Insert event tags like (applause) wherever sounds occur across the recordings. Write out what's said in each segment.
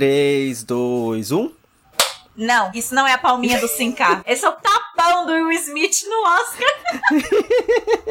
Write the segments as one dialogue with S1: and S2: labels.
S1: 3, 2, 1.
S2: Não, isso não é a palminha do (laughs) 5K. Esse é o tapão do Will Smith no Oscar.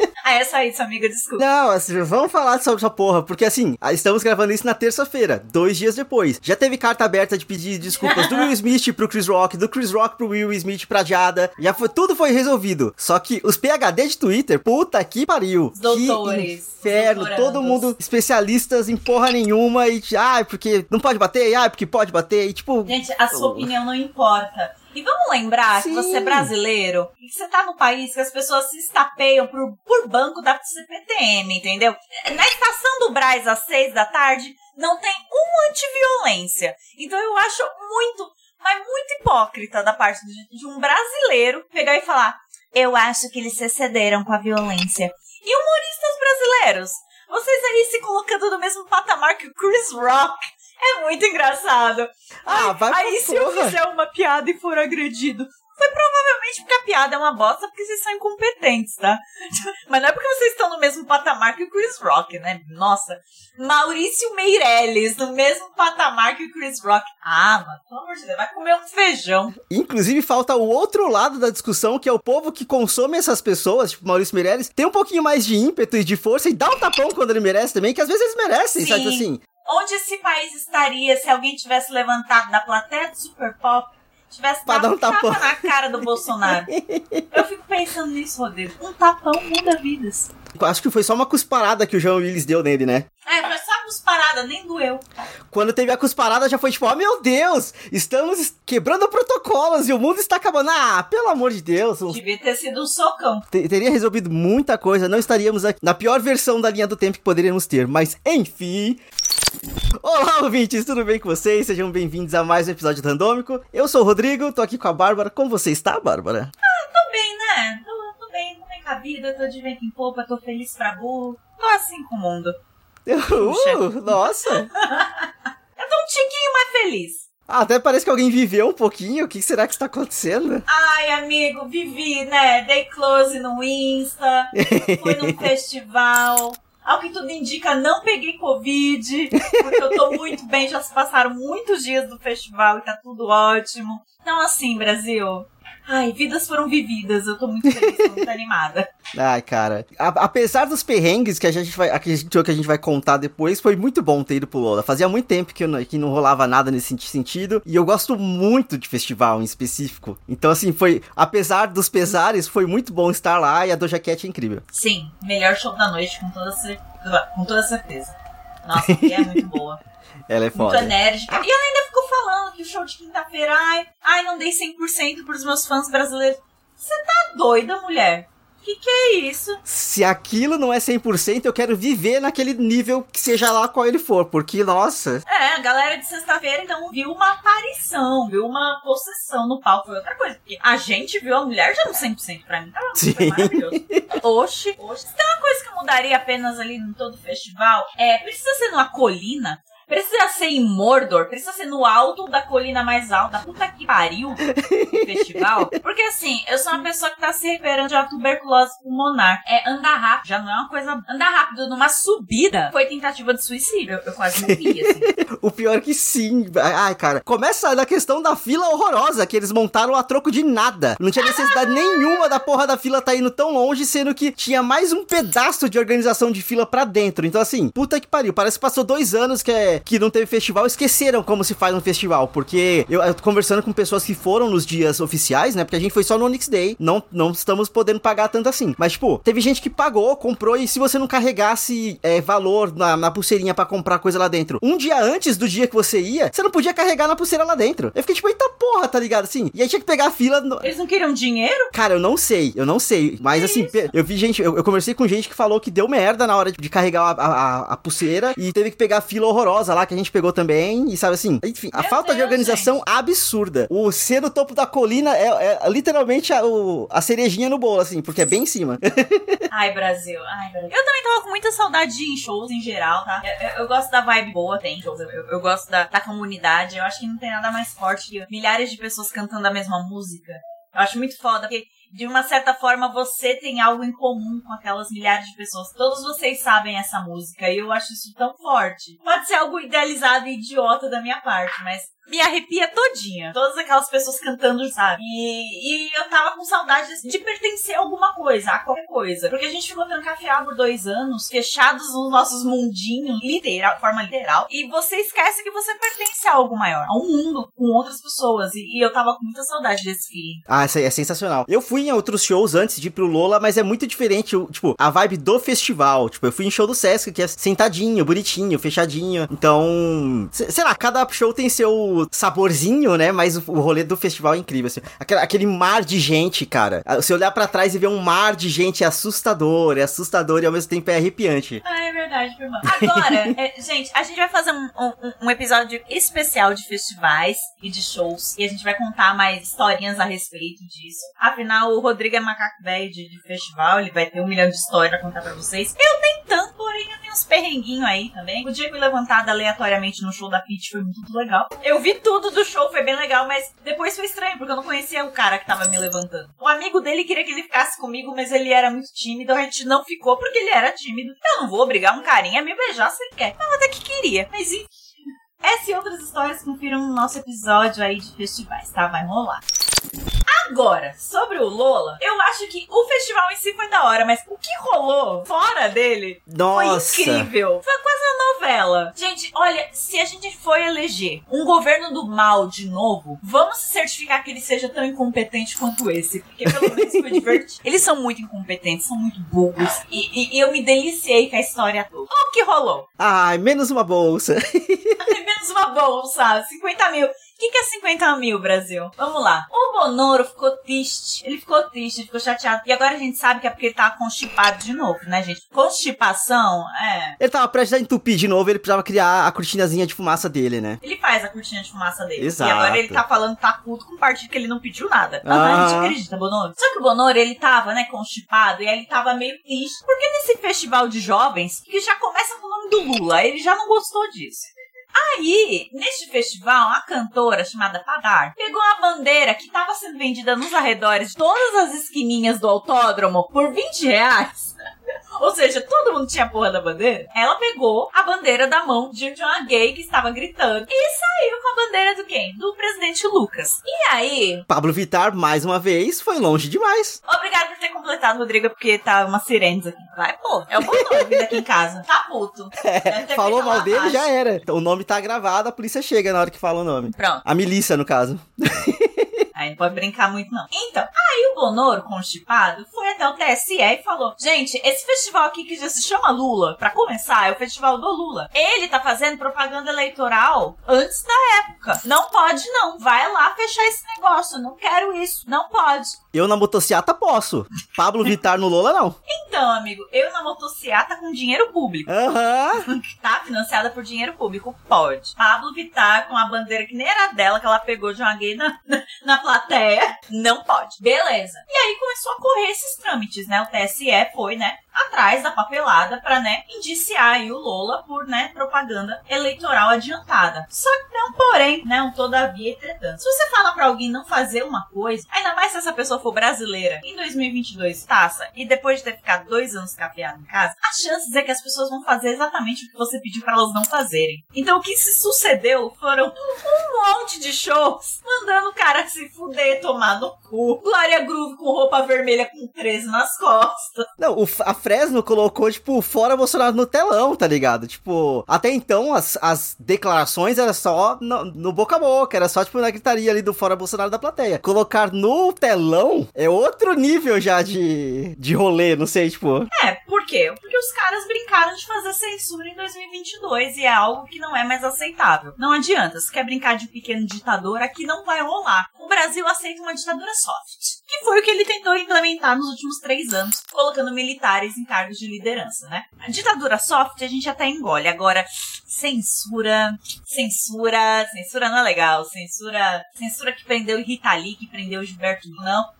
S2: (laughs) ah, é só isso, amiga, desculpa.
S1: Não, assim, vamos falar sobre essa porra, porque assim, estamos gravando isso na terça-feira, dois dias depois. Já teve carta aberta de pedir desculpas do Will (laughs) Smith pro Chris Rock, do Chris Rock pro Will Smith pra Jada. Já foi, tudo foi resolvido. Só que os PHD de Twitter, puta que pariu.
S2: Os doutores.
S1: Que inferno, todo mundo especialistas em porra nenhuma e, ah, porque não pode bater, ah, porque pode bater, e tipo...
S2: Gente, a sua opinião não importa. E vamos lembrar Sim. que você é brasileiro e que você tá no país que as pessoas se estapeiam por, por banco da CPTM, entendeu? Na estação do Braz às seis da tarde não tem um antiviolência. Então eu acho muito, mas muito hipócrita da parte de, de um brasileiro pegar e falar: eu acho que eles se excederam com a violência. E humoristas brasileiros, vocês aí se colocando no mesmo patamar que o Chris Rock é muito engraçado.
S1: Ah, vai
S2: Aí, se
S1: porra.
S2: eu fizer uma piada e for agredido, foi provavelmente porque a piada é uma bosta, porque vocês são incompetentes, tá? (laughs) Mas não é porque vocês estão no mesmo patamar que o Chris Rock, né? Nossa. Maurício Meirelles, no mesmo patamar que o Chris Rock. Ah, mano, pelo amor de Deus, vai comer um feijão.
S1: Inclusive, falta o outro lado da discussão, que é o povo que consome essas pessoas, tipo Maurício Meirelles, tem um pouquinho mais de ímpeto e de força e dá um tapão quando ele merece também, que às vezes eles merecem,
S2: Sim.
S1: sabe assim?
S2: Onde esse país estaria se alguém tivesse levantado da plateia do Super Pop, tivesse dado
S1: um
S2: tapa
S1: tapão.
S2: na cara do Bolsonaro? Eu fico pensando nisso, Rodrigo. Um tapão muda vidas.
S1: Acho que foi só uma cusparada que o João Willis deu nele, né?
S2: É, foi só cusparada, nem doeu.
S1: Quando teve a cusparada já foi tipo, oh meu Deus, estamos quebrando protocolos e o mundo está acabando. Ah, pelo amor de Deus.
S2: Devia ter sido um socão.
S1: te- Teria resolvido muita coisa, não estaríamos aqui na pior versão da linha do tempo que poderíamos ter, mas enfim. Olá, ouvintes, tudo bem com vocês? Sejam bem-vindos a mais um episódio do Randômico. Eu sou o Rodrigo, tô aqui com a Bárbara. Como você está, Bárbara?
S2: Tô bem, né? Tô, tô bem, tô bem com a vida, tô de vento em popa, tô feliz pra burro. Tô assim com o mundo. (laughs)
S1: Uh, nossa! (laughs)
S2: Eu tô um tiquinho mais feliz.
S1: Ah, até parece que alguém viveu um pouquinho. O que será que está acontecendo?
S2: Ai, amigo, vivi, né? Dei close no Insta, fui num (laughs) festival. Ao que tudo indica, não peguei Covid, porque eu tô muito bem, já se passaram muitos dias do festival e tá tudo ótimo. Então, assim, Brasil. Ai, vidas foram vividas, eu tô muito feliz, tô muito animada. (laughs)
S1: Ai, cara. A- apesar dos perrengues que a gente vai, que a gente, que a gente vai contar depois, foi muito bom ter ido pro Lola. Fazia muito tempo que, eu não- que não rolava nada nesse senti- sentido. E eu gosto muito de festival em específico. Então, assim, foi. Apesar dos pesares, foi muito bom estar lá e a Doja Cat é incrível.
S2: Sim, melhor show da noite, com toda, com toda certeza. Nossa, é muito boa.
S1: Ela é
S2: muito
S1: foda.
S2: enérgica. E ela ainda ficou falando que o show de quinta-feira, ai, ai, não dei 100% pros meus fãs brasileiros. Você tá doida, mulher? Que que é isso?
S1: Se aquilo não é 100%, eu quero viver naquele nível que seja lá qual ele for. Porque, nossa.
S2: É, a galera de sexta-feira, então, viu uma aparição, viu uma possessão no palco. Foi outra coisa. Porque a gente viu a mulher já no 100% pra mim. Tá,
S1: Sim.
S2: foi maravilhoso. (laughs) Oxi, oxi. Tem uma coisa que eu mudaria apenas ali em todo o festival, é, precisa ser numa colina, Precisa ser em Mordor, precisa ser no alto da colina mais alta. Puta que pariu (laughs) do festival. Porque assim, eu sou uma pessoa que tá se recuperando de uma tuberculose pulmonar. É andar rápido, já não é uma coisa. Andar rápido numa subida foi tentativa de suicídio. Eu, eu quase morri, assim. (laughs)
S1: O pior é que sim. Ai, cara. Começa na questão da fila horrorosa, que eles montaram a troco de nada. Não tinha necessidade nenhuma da porra da fila tá indo tão longe, sendo que tinha mais um pedaço de organização de fila pra dentro. Então, assim, puta que pariu. Parece que passou dois anos que, é, que não teve festival. Esqueceram como se faz um festival. Porque eu, eu tô conversando com pessoas que foram nos dias oficiais, né? Porque a gente foi só no Onyx Day. Não, não estamos podendo pagar tanto assim. Mas, tipo, teve gente que pagou, comprou, e se você não carregasse é, valor na, na pulseirinha pra comprar coisa lá dentro, um dia antes do dia que você ia, você não podia carregar na pulseira lá dentro. Eu fiquei tipo, eita porra, tá ligado? Assim, e aí tinha que pegar a fila. no-
S2: Eles não queriam dinheiro?
S1: Cara, eu não sei, eu não sei. Mas assim, pe- eu vi gente, eu, eu conversei com gente que falou que deu merda na hora de, de carregar a, a- a pulseira e teve que pegar a fila horrorosa lá que a gente pegou também. E sabe assim, enfim, a
S2: Meu
S1: falta de
S2: Deus,
S1: organização absurda. O ser no topo da colina é, é literalmente a, o- a cerejinha no bolo, assim, porque é bem em cima. (laughs)
S2: Ai, Brasil. Ai, Brasil. Eu também tava com muita saudade de em shows em geral, tá? Eu, eu- eu gosto da vibe boa, tem shows. Eu, eu- eu gosto da, da comunidade. Eu acho que não tem nada mais forte que milhares de pessoas cantando a mesma música. Eu acho muito foda, porque de uma certa forma você tem algo em comum com aquelas milhares de pessoas. Todos vocês sabem essa música e eu acho isso tão forte. Pode ser algo idealizado e idiota da minha parte, mas me arrepia todinha. Todas aquelas pessoas cantando, sabe? E, e eu tava com saudade de pertencer a alguma coisa, a qualquer coisa. Porque a gente ficou trancafiado por dois anos, fechados nos nossos mundinhos, literal, forma literal. E você esquece que você pertence a algo maior, a um mundo com outras pessoas. E, e eu tava com muita saudade desse feeling.
S1: Ah, isso aí é sensacional. Eu fui em outros shows antes de ir pro Lola, mas é muito diferente, tipo, a vibe do festival. Tipo, eu fui em show do Sesc, que é sentadinho, bonitinho, fechadinho. Então, sei lá, cada show tem seu saborzinho, né? Mas o, o rolê do festival é incrível, assim. Aquele, aquele mar de gente, cara. Ah, você olhar para trás e ver um mar de gente é assustador, é assustador e ao mesmo tempo é arrepiante.
S2: Ah, é verdade, irmão. Agora, (laughs) é, gente, a gente vai fazer um, um, um, episódio especial de festivais e de shows. E a gente vai contar mais historinhas a respeito disso. Afinal, o Rodrigo é macaco velho de, de, festival, ele vai ter um milhão de histórias pra contar pra vocês. Eu nem tanto, porém eu tenho uns perrenguinhos aí também. O dia que eu levantada aleatoriamente no show da Fit foi muito legal. Eu vi tudo do show, foi bem legal, mas depois foi estranho, porque eu não conhecia o cara que tava me levantando. O amigo dele queria que ele ficasse comigo, mas ele era muito tímido, a gente não ficou porque ele era tímido. Eu não vou obrigar um carinha a me beijar se ele quer. Eu até que queria, mas enfim. Essa e outras histórias confiram no nosso episódio aí de festivais, tá? Vai rolar. Agora, sobre o Lola, eu acho que o festival em si foi da hora, mas o que rolou fora dele
S1: Nossa.
S2: foi incrível. Foi quase uma novela. Gente, olha, se a gente for eleger um governo do mal de novo, vamos certificar que ele seja tão incompetente quanto esse, porque pelo menos foi divertido. (laughs) Eles são muito incompetentes, são muito burros, e, e, e eu me deliciei com a história toda. O que rolou?
S1: Ai, menos uma bolsa.
S2: menos uma bolsa, 50 mil. O que, que é 50 mil, Brasil? Vamos lá. O Bonoro ficou triste. Ele ficou triste, ficou chateado. E agora a gente sabe que é porque ele tava constipado de novo, né, gente? Constipação, é.
S1: Ele tava prestes a entupir de novo, ele precisava criar a cortinazinha de fumaça dele, né?
S2: Ele faz a cortina de fumaça dele.
S1: Exato.
S2: E agora ele tá falando que tá puto com o partido que ele não pediu nada. Ah, ah. a gente acredita, Bonoro. Só que o Bonoro, ele tava, né, constipado, e aí ele tava meio triste. Porque nesse festival de jovens, que já começa com o nome do Lula, ele já não gostou disso. Aí, neste festival, a cantora chamada Padar pegou a bandeira que estava sendo vendida nos arredores de todas as esquininhas do autódromo por 20 reais. (laughs) Ou seja, todo mundo tinha a porra da bandeira. Ela pegou a bandeira da mão de uma gay que estava gritando e saiu com a bandeira do quem? Do presidente Lucas. E aí.
S1: Pablo Vittar, mais uma vez, foi longe demais.
S2: Obrigada por ter completado, Rodrigo, porque tá uma sirenes aqui. Vai, pô. É o bom nome aqui em casa. Tá puto. (laughs)
S1: É, falou mal dele, já era. O nome tá gravado, a polícia chega na hora que fala o nome.
S2: Pronto.
S1: A milícia, no caso. (laughs)
S2: Aí não pode brincar muito, não. Então, aí o Bonoro, constipado, foi até o TSE e falou: gente, esse festival aqui que já se chama Lula, para começar, é o festival do Lula. Ele tá fazendo propaganda eleitoral antes da época. Não pode, não. Vai lá fechar esse negócio. Não quero isso. Não pode.
S1: Eu na motociata posso. Pablo Vittar no Lola, não.
S2: Então, amigo, eu na motociata com dinheiro público.
S1: Aham.
S2: Uhum. (laughs) tá financiada por dinheiro público. Pode. Pablo Vittar com a bandeira que nem era dela, que ela pegou de uma gay na, na, na plateia. Não pode. Beleza. E aí começou a correr esses trâmites, né? O TSE foi, né? Atrás da papelada para, né, indiciar aí o Lola por, né, propaganda eleitoral adiantada. Só que não, porém, né, um todavia entretanto. Se você fala para alguém não fazer uma coisa, ainda mais se essa pessoa for brasileira, em 2022, taça, e depois de ter ficado dois anos capeado em casa, as chances é que as pessoas vão fazer exatamente o que você pediu para elas não fazerem. Então o que se sucedeu foram um monte de shows mandando o cara se fuder, tomar no cu. Glória Groove com roupa vermelha com 13 nas costas.
S1: Não, a Fresno colocou, tipo, fora Bolsonaro no telão, tá ligado? Tipo, até então as, as declarações era só no, no, boca a boca, era só, tipo, na gritaria ali do fora Bolsonaro da plateia. Colocar no telão é outro nível já de, de rolê, não sei, tipo.
S2: É, por quê? Porque os caras brincaram de fazer censura em 2022 e é algo que não é mais aceitável. Não adianta, se quer brincar de pequeno ditador, aqui não vai rolar. O Brasil aceita uma ditadura soft. Que foi o que ele tentou implementar nos últimos três anos, colocando militares em cargos de liderança, né? A ditadura soft a gente até engole. Agora, censura, censura, censura não é legal. Censura, censura que prendeu Rita Lee, que prendeu Gilberto, não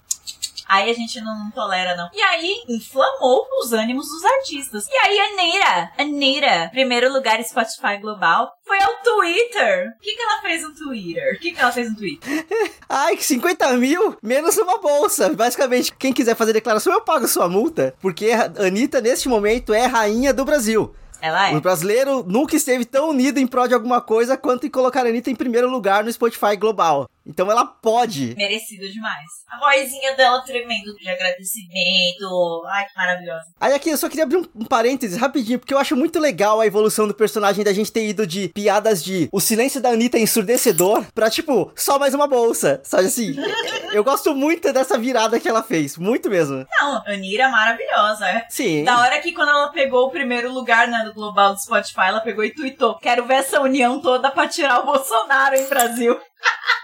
S2: Aí a gente não tolera, não. E aí, inflamou os ânimos dos artistas. E aí, a Anitta, Anitta, primeiro lugar Spotify Global, foi ao Twitter. O que, que ela fez no Twitter? O que, que ela fez no Twitter? (laughs)
S1: Ai, que 50 mil menos uma bolsa. Basicamente, quem quiser fazer declaração, eu pago sua multa. Porque a Anitta, neste momento, é rainha do Brasil.
S2: Ela é.
S1: O brasileiro nunca esteve tão unido em prol de alguma coisa quanto em colocar a Anitta em primeiro lugar no Spotify global. Então ela pode.
S2: Merecido demais. A vozinha dela tremendo de agradecimento. Ai, que maravilhosa.
S1: Aí aqui eu só queria abrir um, um parênteses rapidinho, porque eu acho muito legal a evolução do personagem da gente ter ido de piadas de o silêncio da Anitta é ensurdecedor pra, tipo, só mais uma bolsa. Sabe assim? (laughs) eu gosto muito dessa virada que ela fez. Muito mesmo.
S2: Não, a Anira é maravilhosa.
S1: Sim.
S2: Da hora que quando ela pegou o primeiro lugar né, do global do Spotify, ela pegou e tweetou: Quero ver essa união toda pra tirar o Bolsonaro em Brasil. (laughs)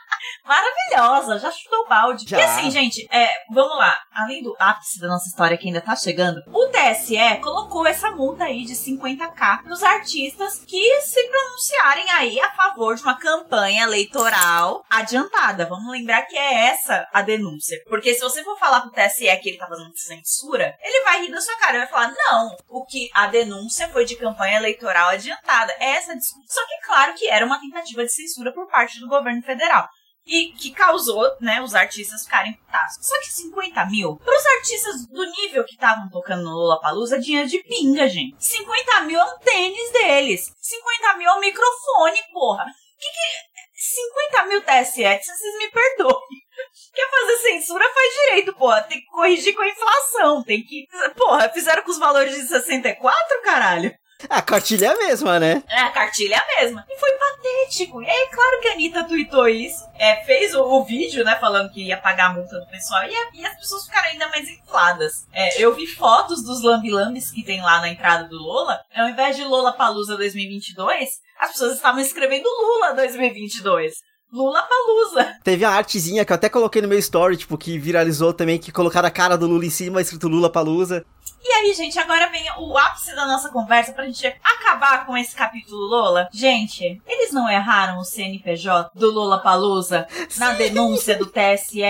S2: maravilhosa, já chutou o balde.
S1: Já.
S2: E assim, gente, é, vamos lá. Além do ápice da nossa história que ainda tá chegando, o TSE colocou essa multa aí de 50k pros artistas que se pronunciarem aí a favor de uma campanha eleitoral adiantada. Vamos lembrar que é essa a denúncia. Porque se você for falar pro TSE que ele tá fazendo censura, ele vai rir da sua cara e vai falar: não, o que a denúncia foi de campanha eleitoral adiantada. É essa discussão. Só que, claro, que era uma tentativa de censura por parte do governo federal e que causou, né, os artistas ficarem putados. Só que 50 mil, pros artistas do nível que estavam tocando no Lollapalooza, dinheiro de pinga, gente. 50 mil é um tênis deles. 50 mil é um microfone, porra. Que que... 50 mil TSE, vocês me perdoem. Quer fazer censura, faz direito, porra. Tem que corrigir com a inflação. Tem que. Porra, fizeram com os valores de 64, caralho.
S1: A cartilha é a mesma, né?
S2: É, a cartilha é a mesma. E foi patético. E aí, claro que a Anitta tweetou isso. É, fez o, o vídeo, né, falando que ia pagar a multa do pessoal. E, a- e as pessoas ficaram ainda mais infladas. É, eu vi fotos dos lambilambes que tem lá na entrada do Lola. Ao invés de Lola Palusa 2022, as pessoas estavam escrevendo Lula 2022. Lula Palusa.
S1: Teve a artezinha que eu até coloquei no meu story, tipo, que viralizou também, que colocaram a cara do Lula em cima, escrito Lula Palusa.
S2: E aí, gente, agora vem o ápice da nossa conversa pra gente acabar com esse capítulo Lola. Gente, eles não erraram o CNPJ do Lola Palusa na denúncia do TSE.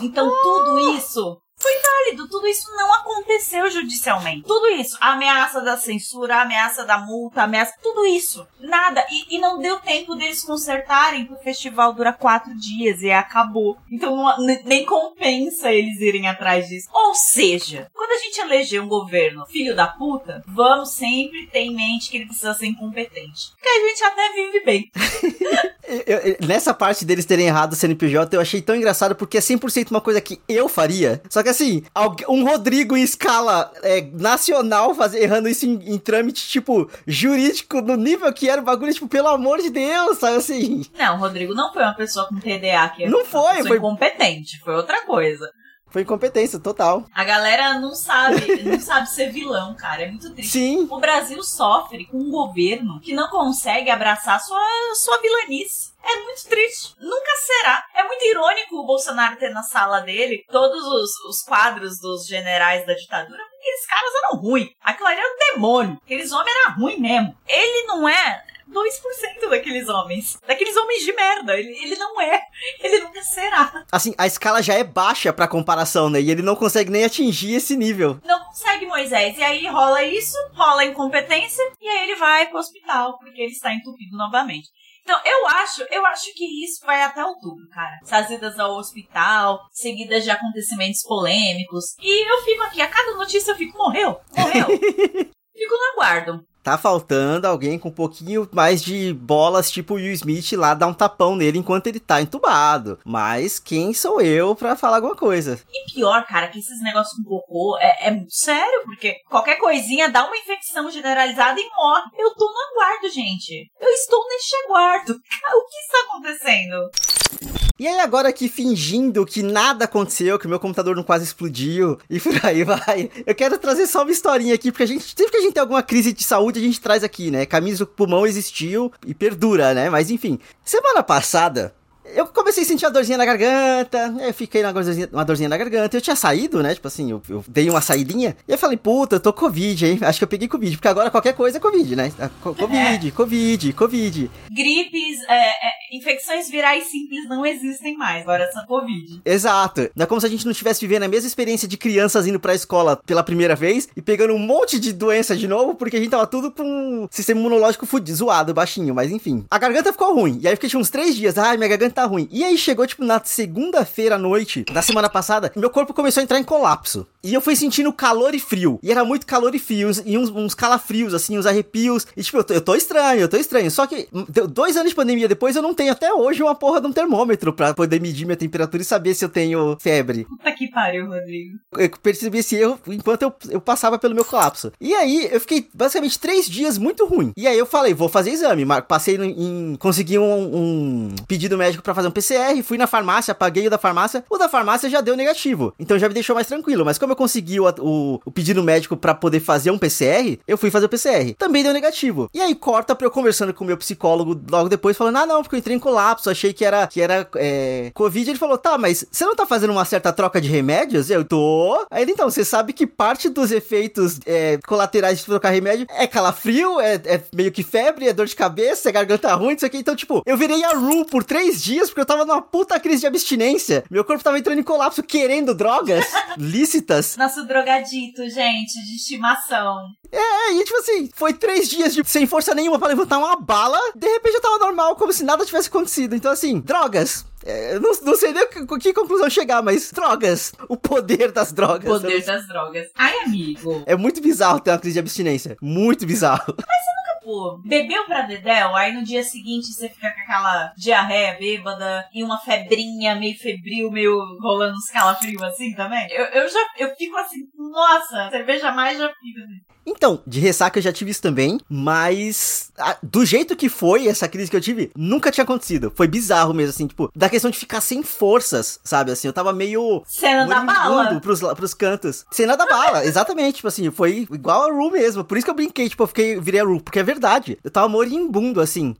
S2: Então tudo isso foi válido, tudo isso não aconteceu judicialmente. Tudo isso, a ameaça da censura, a ameaça da multa, a ameaça, tudo isso, nada. E, e não deu tempo deles consertarem, porque o festival dura quatro dias e acabou. Então não- ne- nem compensa eles irem atrás disso. Ou seja, quando a gente eleger um governo filho da puta, vamos sempre ter em mente que ele precisa ser incompetente. Porque a gente até vive bem. (laughs)
S1: Eu- eu- nessa parte deles terem errado o CNPJ, eu achei tão engraçado porque é 100% uma coisa que eu faria. Só que assim, um Rodrigo em escala é, nacional faz- errando isso em, em trâmite, tipo, jurídico, no nível que era o bagulho, tipo, pelo amor de Deus, sabe assim?
S2: Não, Rodrigo não foi uma pessoa com TDA que
S1: Não
S2: uma
S1: foi, foi-
S2: incompetente, foi outra coisa.
S1: Foi incompetência total.
S2: A galera não sabe, não sabe ser vilão, cara. É muito triste.
S1: Sim.
S2: O Brasil sofre com um governo que não consegue abraçar sua, sua vilanice. É muito triste. Nunca será. É muito irônico o Bolsonaro ter na sala dele todos os, os quadros dos generais da ditadura, porque aqueles caras eram ruins. Aquilo ali era um demônio. Aqueles homens eram ruins mesmo. Ele não é 2% daqueles homens. Daqueles homens de merda. Ele, ele não é. Ele nunca será.
S1: Assim, a escala já é baixa pra comparação, né? E ele não consegue nem atingir esse nível.
S2: não consegue Moisés. E aí rola isso, rola a incompetência, e aí ele vai pro hospital, porque ele está entupido novamente. Então, eu acho, eu acho que isso vai até outubro, cara. Essas idas ao hospital, seguidas de acontecimentos polêmicos. E eu fico aqui, a cada notícia eu fico, morreu, morreu. (laughs) fico no aguardo.
S1: Tá faltando alguém com um pouquinho mais de bolas, tipo o Will Smith, lá dar um tapão nele enquanto ele tá entubado. Mas quem sou eu pra falar alguma coisa?
S2: E pior, cara, que esses negócios com cocô é, é muito sério, porque qualquer coisinha dá uma infecção generalizada e morre. Eu tô no aguardo, gente. Eu estou neste aguardo. (laughs) O que está acontecendo?
S1: E aí, agora aqui fingindo que nada aconteceu, que o meu computador não quase explodiu, e por aí (laughs) vai. Eu quero trazer só uma historinha aqui, porque a gente, sempre que a gente tem alguma crise de saúde, a gente traz aqui, né? Camisa do pulmão existiu e perdura, né? Mas enfim, semana passada, eu comecei a sentir uma dorzinha na garganta, eu fiquei uma dorzinha, uma dorzinha na garganta. Eu tinha saído, né? Tipo assim, eu, eu, dei uma saidinha. E eu falei, puta, eu tô Covid, hein? Acho que eu peguei Covid, porque agora qualquer coisa é Covid, né? Covid, é. Covid, Covid.
S2: Gripes, é, é, infecções virais simples não existem mais, agora essa Covid.
S1: Exato. Não é como se a gente não estivesse vivendo a mesma experiência de crianças indo pra escola pela primeira vez e pegando um monte de doença de novo, porque a gente tava tudo com um sistema imunológico fudido, zoado, baixinho, mas enfim. A garganta ficou ruim. E aí eu fiquei tipo, uns três dias, ai, minha garganta tá ruim. E aí chegou, tipo, na segunda-feira à noite da semana passada, meu corpo começou a entrar em colapso. E eu fui sentindo calor e frio. E era muito calor e frio, e uns, uns calafrios, assim, uns arrepios. E tipo, eu tô, eu tô estranho, eu tô estranho. Só que dois anos de pandemia depois, eu não tenho até hoje uma porra de um termômetro pra poder medir minha temperatura e saber se eu tenho febre.
S2: Puta que pariu, Rodrigo.
S1: Eu percebi esse erro enquanto eu, eu passava pelo meu colapso. E aí, eu fiquei basicamente três dias muito ruim. E aí eu falei, vou fazer exame. Passei em. Consegui um, um pedido médico para fazer um PCR, fui na farmácia, paguei o da farmácia. O da farmácia já deu negativo. Então já me deixou mais tranquilo. Mas como eu consegui o, o, o pedido médico para poder fazer um PCR, eu fui fazer o PCR. Também deu negativo. E aí corta pra eu conversando com o meu psicólogo logo depois, falando: Ah, não, porque eu entrei em colapso, achei que era, que era é, Covid. Ele falou: Tá, mas você não tá fazendo uma certa troca de remédios? Eu tô. Aí ele, então, você sabe que parte dos efeitos é, colaterais de trocar remédio é calafrio, é, é, meio que febre, é dor de cabeça, é garganta ruim, isso aqui. Então, tipo, eu virei a Ru por três dias porque eu tava numa puta crise de abstinência. Meu corpo tava entrando em colapso querendo drogas (laughs) lícitas.
S2: Nosso drogadito, gente, de estimação.
S1: É, e tipo assim, foi três dias de, sem força nenhuma para levantar uma bala, de repente eu tava normal, como se nada tivesse acontecido. Então, assim, drogas. É, não, não sei nem que, que conclusão chegar, mas drogas. O poder das drogas.
S2: O poder das drogas. Ai, amigo.
S1: É muito bizarro ter uma crise de abstinência. Muito bizarro.
S2: Mas você tipo, bebeu pra dedéu, aí no dia seguinte você fica com aquela diarreia bêbada e uma febrinha meio febril, meio rolando uns calafrios assim também. Eu, eu já eu fico assim, nossa, cerveja mais já fica assim.
S1: Então, de ressaca eu já tive isso também, mas a, do jeito que foi essa crise que eu tive, nunca tinha acontecido. Foi bizarro mesmo, assim, tipo, da questão de ficar sem forças, sabe? Assim, eu tava meio.
S2: Cena da bala.
S1: Pros, pros cantos. Cena da bala, (laughs) exatamente. Tipo assim, foi igual a Ru mesmo. Por isso que eu brinquei, tipo, eu fiquei, virei a Ru, porque é verdade. Eu tava moribundo, assim.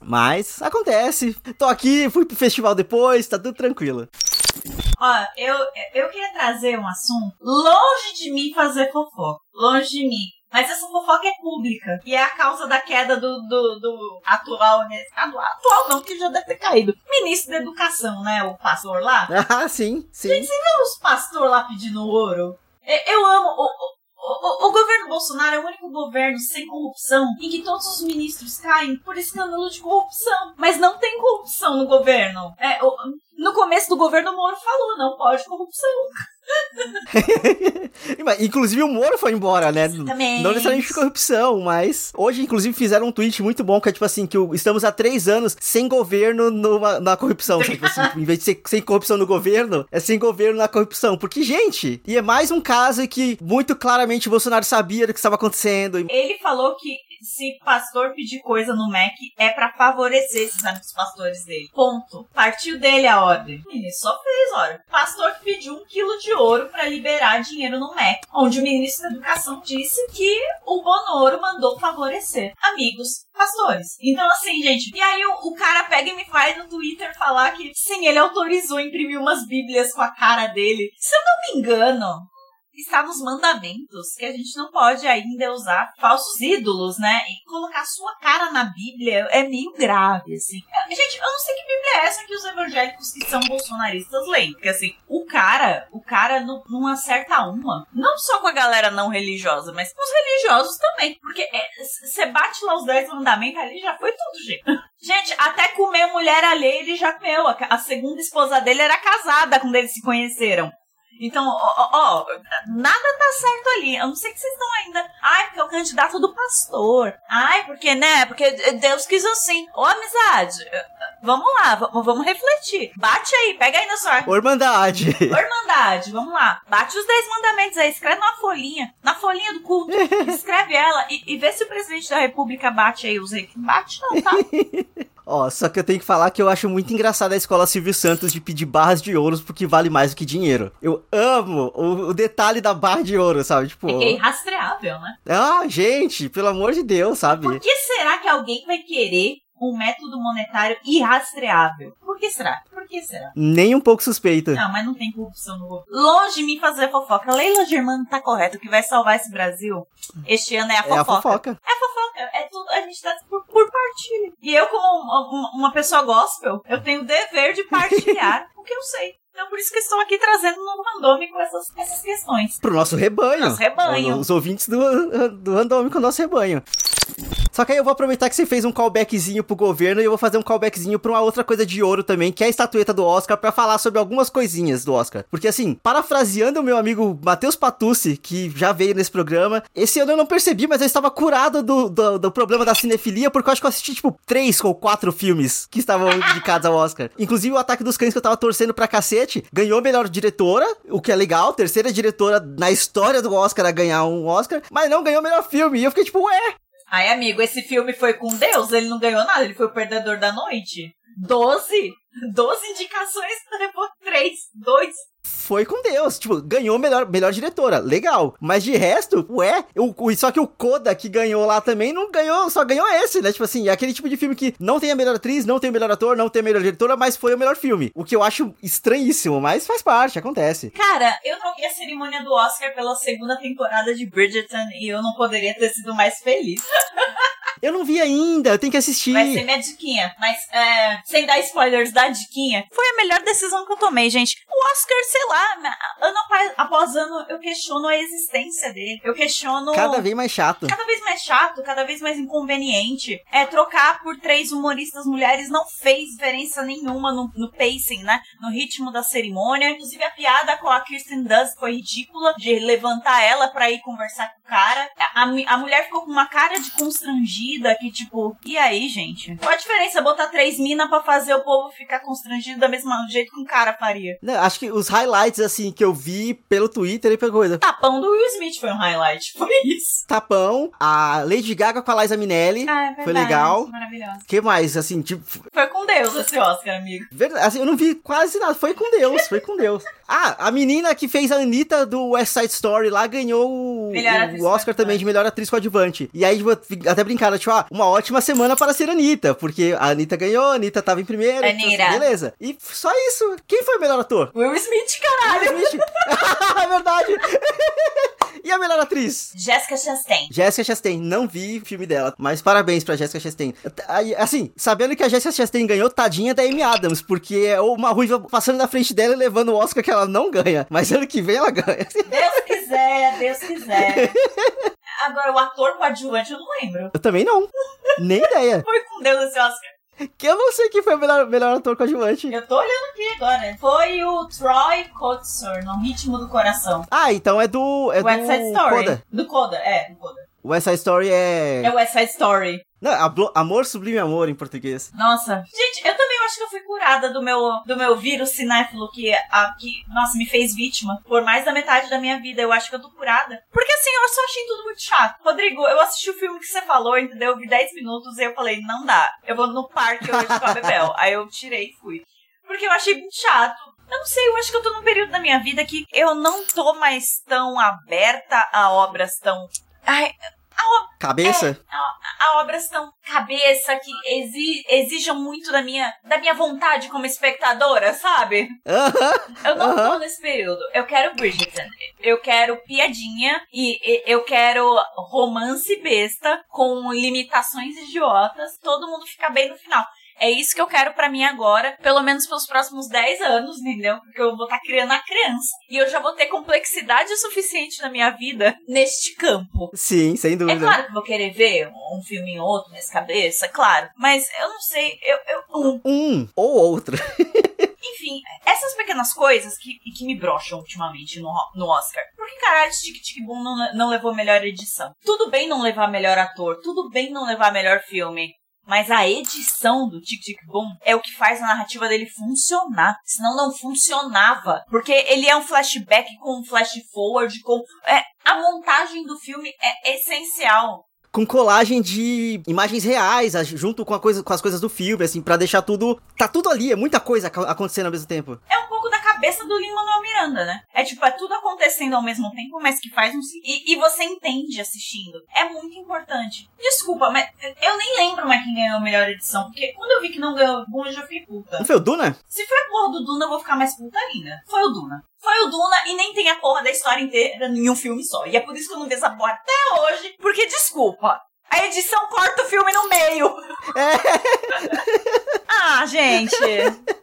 S1: Mas acontece. Tô aqui, fui pro festival depois, tá tudo tranquilo.
S2: Ó, eu, eu queria trazer um assunto longe de mim fazer fofoca. Longe de mim. Mas essa fofoca é pública. E é a causa da queda do, do, do atual. Né? Atual não, que já deve ter caído. Ministro da Educação, né? O pastor lá. (laughs)
S1: Ah, sim, sim.
S2: Gente, você viu os pastores lá pedindo ouro? Eu amo. O, o, governo Bolsonaro é o único governo sem corrupção em que todos os ministros caem por escândalo de corrupção. Mas não tem corrupção no governo. É, o, no começo do governo, o Moro falou: não pode corrupção. (laughs)
S1: inclusive o Moro foi embora, né?
S2: Exatamente.
S1: Não necessariamente corrupção, mas hoje, inclusive, fizeram um tweet muito bom que é tipo assim: que estamos há três anos sem governo numa, na corrupção. tipo assim, em vez de ser sem corrupção no governo, é sem governo na corrupção. Porque, gente, e é mais um caso que muito claramente o Bolsonaro sabia do que estava acontecendo.
S2: Ele falou que se pastor pedir coisa no Mac é para favorecer esses amigos pastores dele. Ponto. Partiu dele a ordem. Ministro só fez, olha. Pastor que pediu um quilo de ouro para liberar dinheiro no MEC, onde o ministro da Educação disse que o Bonoro mandou favorecer amigos pastores. Então, assim, gente, e aí o, o, cara pega e me faz no Twitter falar que sim, ele autorizou imprimir umas bíblias com a cara dele. Se eu não me engano, está nos mandamentos que a gente não pode ainda usar falsos ídolos, né? E colocar sua cara na Bíblia é meio grave, assim. Gente, eu não sei que Bíblia é essa que os evangélicos que são bolsonaristas leem. Porque, assim, o cara, o cara não, não acerta uma. Não só com a galera não religiosa, mas com os religiosos também. Porque você é, bate lá os dez mandamentos ali já foi tudo, gente. (laughs) Gente, até comer mulher alheia ele já comeu. A segunda esposa dele era casada quando eles se conheceram. Então, ó, ó, nada tá certo ali. Eu não sei que vocês estão ainda. Ai, porque é o candidato do pastor. Ai, porque, né? Porque Deus quis assim. Ô, amizade, vamos lá, vamos refletir. Bate aí, pega aí na sua.
S1: Irmandade.
S2: Irmandade, vamos lá. Bate os 10 mandamentos aí, escreve na folhinha. Na folhinha do culto. (laughs) escreve ela e, e vê se o presidente da república bate aí os reis. Bate não, tá? (laughs)
S1: Ó, só que eu tenho que falar que eu acho muito engraçado a escola Silvio Santos de pedir barras de ouros porque vale mais do que dinheiro. Eu amo o, o detalhe da barra de ouro, sabe? Tipo.
S2: É, é irrastreável, né?
S1: Ah, gente, pelo amor de Deus, sabe?
S2: Por que será que alguém vai querer um método monetário irrastreável? Por que será? Por que será?
S1: Nem um pouco suspeita.
S2: Não, mas não tem corrupção no governo. Longe de mim fazer fofoca. Leila Germano tá correto. O que vai salvar esse Brasil este ano é a fofoca.
S1: É a fofoca.
S2: É a fofoca. É gente tá por, por partilha. E eu, como uma, pessoa gospel, eu tenho o dever de partilhar (laughs) o que eu sei. Então, por isso que estou aqui trazendo no randômico essas, essas questões.
S1: Pro nosso rebanho.
S2: Nosso rebanho.
S1: Os ouvintes do, do randômico, nosso rebanho. Só que aí eu vou aproveitar que você fez um callbackzinho pro governo e eu vou fazer um callbackzinho pra uma outra coisa de ouro também, que é a estatueta do Oscar, pra falar sobre algumas coisinhas do Oscar. Porque assim, parafraseando o meu amigo Matheus Patucci, que já veio nesse programa, esse ano eu não percebi, mas eu estava curado do, do, do problema da cinefilia, porque eu acho que eu assisti, tipo, três ou quatro filmes que estavam indicados ao Oscar. Inclusive o Ataque dos Cães, que eu tava torcendo pra cacete, ganhou melhor diretora, o que é legal, terceira diretora na história do Oscar a ganhar um Oscar, mas não ganhou melhor filme. E eu fiquei tipo, ué,
S2: Ai, amigo, esse filme foi com Deus, ele não ganhou nada, ele foi o perdedor da noite. Doze? Doze indicações, levou três, dois.
S1: Foi com Deus. Tipo, ganhou melhor, melhor diretora. Legal. Mas de resto, ué, o, só que o Koda que ganhou lá também não ganhou, só ganhou esse, né? Tipo assim, é aquele tipo de filme que não tem a melhor atriz, não tem o melhor ator, não tem a melhor diretora, mas foi o melhor filme. O que eu acho estranhíssimo, mas faz parte, acontece.
S2: Cara, eu vi a cerimônia do Oscar pela segunda temporada de Bridgerton e eu não poderia ter sido mais feliz. (laughs)
S1: Eu não vi ainda, eu tenho que assistir.
S2: Vai ser minha diquinha. Mas, é, sem dar spoilers da diquinha, foi a melhor decisão que eu tomei, gente. O Oscar, sei lá, ano após- ano, eu questiono a existência dele. Eu questiono.
S1: Cada vez mais chato.
S2: Cada vez mais chato, cada vez mais inconveniente. É, trocar por três humoristas mulheres não fez diferença nenhuma no, no pacing, né? No ritmo da cerimônia. Inclusive, a piada com a Kirsten Dunst foi ridícula, de levantar ela pra ir conversar com o cara. A, a, a mulher ficou com uma cara de constrangida, que tipo, e aí, gente? Qual a diferença botar três minas pra fazer o povo ficar constrangido da mesma jeito que um cara faria?
S1: Não, acho que os highlights, assim, que eu vi pelo Twitter e pela coisa.
S2: Tapão do Will Smith foi um highlight. (laughs) Foi isso.
S1: Tapão, a Lady Gaga com a Liza Minelli.
S2: Ah, é
S1: Foi legal.
S2: Maravilhoso.
S1: que mais? Assim, tipo,
S2: Foi com Deus esse Oscar, amigo.
S1: Verdade, assim, eu não vi quase nada. Foi com Deus, foi com Deus. Ah, a menina que fez a Anitta do West Side Story lá ganhou o, o Oscar também de melhor atriz coadjuvante. E aí, tipo, até brincaram, tipo, ah, uma ótima semana para ser Anitta, porque a Anitta ganhou, a Anitta tava em primeiro. então, assim,
S2: Anitta.
S1: beleza. E só isso. Quem foi o melhor ator?
S2: Will Smith, caralho.
S1: Will Smith. (laughs) é verdade. (laughs) e a melhor atriz?
S2: Jessica Chastain.
S1: Jessica Chastain, não vi o filme dela, mas parabéns pra Jessica Chastain. Assim, sabendo que a Jessica Chastain ganhou, tadinha da Amy Adams, porque é uma ruiva passando na frente dela e levando o Oscar que ela não ganha, mas ano que vem ela ganha.
S2: Deus quiser, Deus quiser. (laughs) Agora, o ator coadjuvante eu não lembro.
S1: Eu também não, nem ideia.
S2: Foi com Deus esse Oscar. (laughs)
S1: Que eu não sei quem foi o melhor, melhor ator coadjuvante.
S2: Eu tô olhando aqui agora. Foi o Troy Kotsur, no Ritmo do Coração.
S1: Ah, então é do. É
S2: West
S1: do
S2: Side Story.
S1: Coda.
S2: Do Coda, é, do Coda.
S1: West Side Story é.
S2: É West Side Story.
S1: Não, Amor Sublime Amor em português.
S2: Nossa. Gente, eu também acho que eu fui curada do meu, do meu vírus cinéfilo que, a, que, nossa, me fez vítima por mais da metade da minha vida. Eu acho que eu tô curada. Porque assim, eu só achei tudo muito chato. Rodrigo, eu assisti o filme que você falou, entendeu? Eu vi 10 minutos e eu falei, não dá. Eu vou no parque hoje com a Bebel. (laughs) Aí eu tirei e fui. Porque eu achei muito chato. Eu não sei, eu acho que eu tô num período da minha vida que eu não tô mais tão aberta a obras tão. Ai,
S1: Cabeça?
S2: a obras tão cabeça que exi exijam muito da minha, da minha vontade como espectadora, sabe?
S1: Aham.
S2: Eu não tô
S1: Aham.
S2: nesse período. Eu quero Bridgerton. Eu quero piadinha e, e eu quero romance besta com limitações idiotas. Todo mundo fica bem no final. É isso que eu quero pra mim agora, pelo menos pelos próximos 10 anos, entendeu? Porque eu vou estar criando a criança. E eu já vou ter complexidade suficiente na minha vida neste campo.
S1: Sim, sem
S2: É
S1: dúvida.
S2: claro que vou querer ver um filme ou outro nesse cabeça, claro. Mas eu não sei, eu. eu um.
S1: Um ou outro. (laughs)
S2: Enfim, essas pequenas coisas que, que me brocham ultimamente no, no Oscar. Por que caralho Tic Tic Boom não, não levou melhor edição? Tudo bem não levar melhor ator, tudo bem não levar melhor filme. Mas a edição do Tic Tic Boom é o que faz a narrativa dele funcionar. Senão não funcionava. Porque ele é um flashback com um flash forward, com. É, a montagem do filme é essencial.
S1: com colagem de imagens reais, junto com, a coisa, com as coisas do filme, assim, pra deixar tudo. Tá tudo ali, é muita coisa ac- acontecendo ao mesmo tempo.
S2: É um pouco cabeça do Lin-Manuel Miranda, né? É tipo, é tudo acontecendo ao mesmo tempo, mas que faz um... E, e você entende assistindo. É muito importante. Desculpa, mas eu nem lembro mais quem ganhou a melhor edição, porque quando eu vi que não ganhou o eu já fiquei puta.
S1: Não foi o Duna?
S2: Se foi a porra do Duna, eu vou ficar mais puta ainda. Foi o Duna. Foi o Duna e nem tem a porra da história inteira em um filme só. E é por isso que eu não vi essa porra até hoje, porque desculpa. A edição corta o filme no meio. É. (laughs) ah, gente.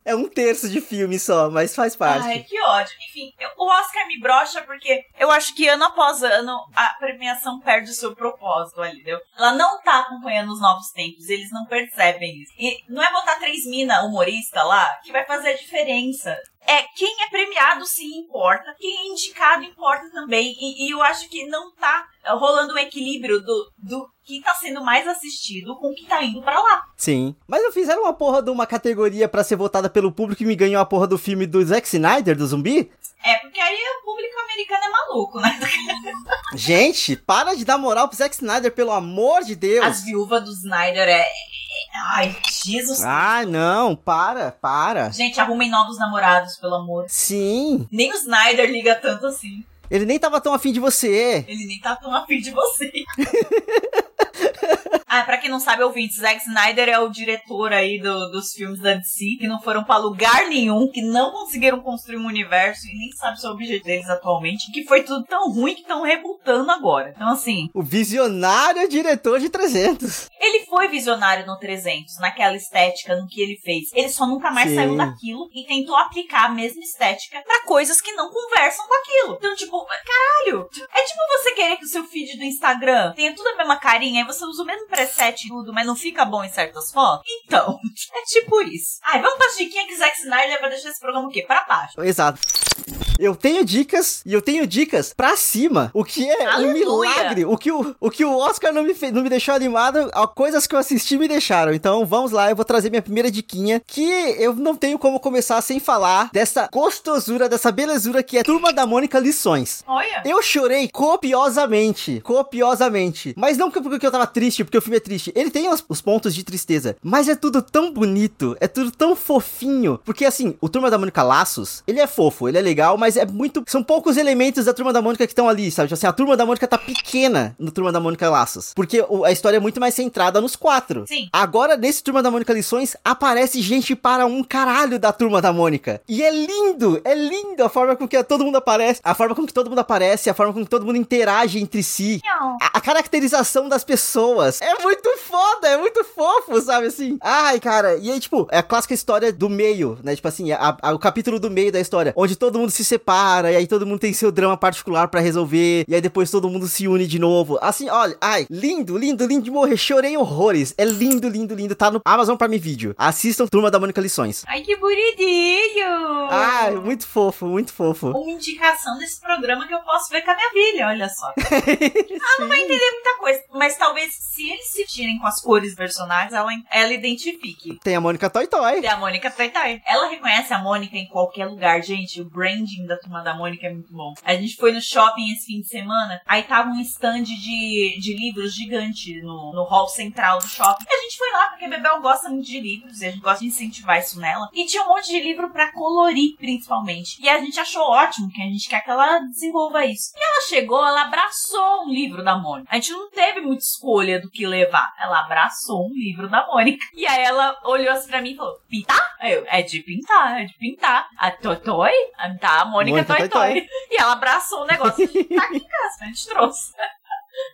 S1: É um terço de filme só, mas faz parte.
S2: Ai, que ódio. Enfim, eu, o Oscar me brocha porque eu acho que ano após ano a premiação perde o seu propósito ali, entendeu? Ela não tá acompanhando os novos tempos, eles não percebem isso. E não é botar três mina humorista lá que vai fazer a diferença é quem é premiado sim importa, quem é indicado importa também. E, e eu acho que não tá rolando um equilíbrio do, do que tá sendo mais assistido com o que tá indo para lá.
S1: Sim. Mas eu fizeram uma porra de uma categoria para ser votada pelo público e me ganhou a porra do filme do Zack Snyder, do zumbi?
S2: É, porque aí o público americano é maluco, né? (laughs)
S1: Gente, para de dar moral pro Zack Snyder, pelo amor de Deus.
S2: As viúvas do Snyder é. Ai, Jesus.
S1: Ai, não, para, para.
S2: Gente, arrumem novos namorados, pelo amor.
S1: Sim.
S2: Nem o Snyder liga tanto assim.
S1: Ele nem tava tão afim de você.
S2: Ele nem tava tão afim de você. (laughs) Ah, pra quem não sabe, ouvintes, Zack Snyder é o diretor aí do, dos filmes da DC, que não foram pra lugar nenhum, que não conseguiram construir um universo e nem sabe o objetivo deles atualmente, que foi tudo tão ruim que estão rebutando agora. Então, assim...
S1: O visionário diretor de 300.
S2: Ele foi visionário no 300, naquela estética, no que ele fez. Ele só nunca mais Sim. saiu daquilo e tentou aplicar a mesma estética para coisas que não conversam com aquilo. Então, tipo, caralho, é tipo você querer que o seu feed do Instagram tenha tudo a mesma carinha, aí você usa o mesmo preset tudo, mas não fica bom em certas fotos? Então, (laughs) é tipo isso. Ai, vamos pra diquinha que Zack Snyder vai deixar esse programa o quê? Pra baixo.
S1: Exato. Eu tenho dicas e eu tenho dicas pra cima. O que é Aleluia. um milagre. O que o, o, que o Oscar não me, fez, não me deixou animado, coisas que eu assisti me deixaram. Então vamos lá, eu vou trazer minha primeira diquinha. Que eu não tenho como começar sem falar dessa gostosura, dessa belezura que é Turma da Mônica Lições.
S2: Olha.
S1: Eu chorei copiosamente. Copiosamente. Mas não porque eu tava triste, porque o filme é triste. Ele tem os, os pontos de tristeza. Mas é tudo tão bonito. É tudo tão fofinho. Porque assim, o Turma da Mônica Laços, ele é fofo, ele é legal, mas é muito. São poucos elementos da Turma da Mônica que estão ali, sabe? Tipo assim, a Turma da Mônica tá pequena no Turma da Mônica Laços. Porque a história é muito mais centrada nos quatro.
S2: Sim.
S1: Agora, nesse Turma da Mônica Lições, aparece gente para um caralho da Turma da Mônica. E é lindo, é lindo a forma com que todo mundo aparece, a forma com que todo mundo aparece, a forma com que todo mundo interage entre si. A, a caracterização das pessoas. É muito foda, é muito fofo, sabe assim? Ai, cara. E aí, tipo, é a clássica história do meio, né? Tipo assim, a, a, o capítulo do meio da história, onde todo mundo se separa, e aí todo mundo tem seu drama particular para resolver, e aí depois todo mundo se une de novo. Assim, olha, ai, lindo, lindo, lindo de morrer. Chorei horrores. É lindo, lindo, lindo. Tá no Amazon Prime Video. Assistam Turma da Mônica Lições.
S2: Ai, que bonitinho!
S1: Ai, muito fofo, muito fofo.
S2: Uma indicação desse programa que eu posso ver com a minha filha, olha só. (laughs) ela não vai entender muita coisa, mas talvez se eles se tirem com as cores personagens, ela, ela identifique.
S1: Tem a Mônica Toy Toy.
S2: Tem a Mônica Toy Toy. Ela reconhece a Mônica em qualquer lugar, gente. O branding da turma da Mônica é muito bom. A gente foi no shopping esse fim de semana, aí tava um stand de, de livros gigante no, no hall central do shopping. E a gente foi lá, porque a Bebel gosta muito de livros e a gente gosta de incentivar isso nela. E tinha um monte de livro para colorir, principalmente. E a gente achou ótimo, que a gente quer que ela desenvolva isso. E ela chegou, ela abraçou um livro da Mônica. A gente não teve muita escolha do que levar. Ela abraçou um livro da Mônica. E aí ela olhou assim pra mim e falou: Pintar? Eu, é de pintar, é de pintar. A Totoy? Tá, Mônica, Mônica Toy, Toy Toy. E ela abraçou o negócio. tá aqui em casa, a gente trouxe. (laughs)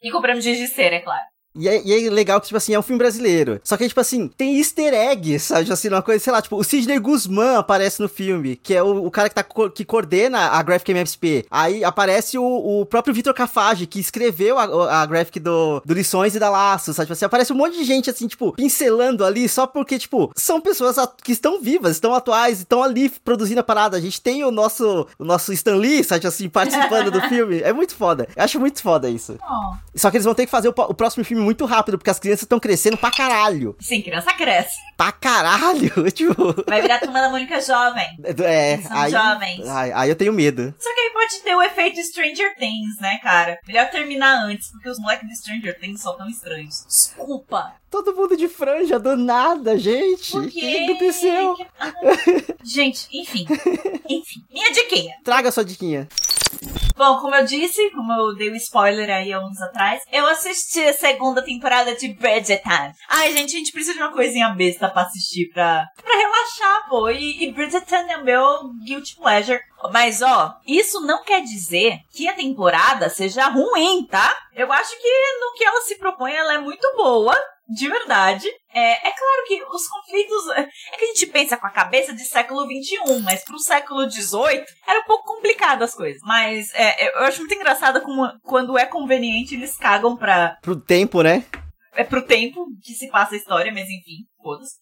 S2: E compramos giz de cera, é claro.
S1: E é, e é, legal que, tipo assim, é um filme brasileiro. Só que, tipo assim, tem easter eggs, sabe? Assim, uma coisa, sei lá, tipo, o Sidney Guzman aparece no filme, que é o, o cara que, tá, que coordena a Graphic MSP. Aí aparece o, o próprio Vitor Cafage, que escreveu a, a Graphic do, do Lições e da Laço, sabe? Tipo assim, aparece um monte de gente, assim, tipo, pincelando ali, só porque, tipo, são pessoas que estão vivas, estão atuais, estão ali produzindo a parada. A gente tem o nosso, o nosso Stan Lee, sabe? Assim, participando do (laughs) filme. É muito foda. Eu acho muito foda isso. Oh. Só que eles vão ter que fazer o, o próximo filme muito rápido, porque as crianças estão crescendo pra caralho.
S2: Sim, criança cresce.
S1: Pra caralho, (laughs) tipo...
S2: Vai virar turma da Mônica jovem.
S1: É,
S2: Eles são
S1: aí,
S2: jovens.
S1: aí, aí eu tenho medo.
S2: Só que aí pode ter o efeito Stranger Things, né, cara? Melhor terminar antes, porque os moleques de Stranger Things são tão estranhos. Desculpa.
S1: Todo mundo de franja, do nada, gente.
S2: Por
S1: O que aconteceu?
S2: Ah, Gente, enfim. (laughs) Enfim. Minha diquinha.
S1: Traga sua diquinha.
S2: Bom, como eu disse, como eu dei o spoiler aí há uns atrás, eu assisti a segunda temporada de Bridgerton. Ai, gente, a gente precisa de uma coisinha besta pra assistir, pra, pra relaxar, pô. E, e Bridgerton é meu guilty pleasure. Mas, ó, isso não quer dizer que a temporada seja ruim, tá? Eu acho que no que ela se propõe, ela é muito boa. De verdade. É, é claro que os conflitos. É que a gente pensa com a cabeça de século XXI, mas pro século XVIII era um pouco complicado as coisas. Mas é, eu acho muito engraçado como quando é conveniente eles cagam pra,
S1: Pro tempo, né?
S2: é pro tempo que se passa a história, mas enfim, foda-se.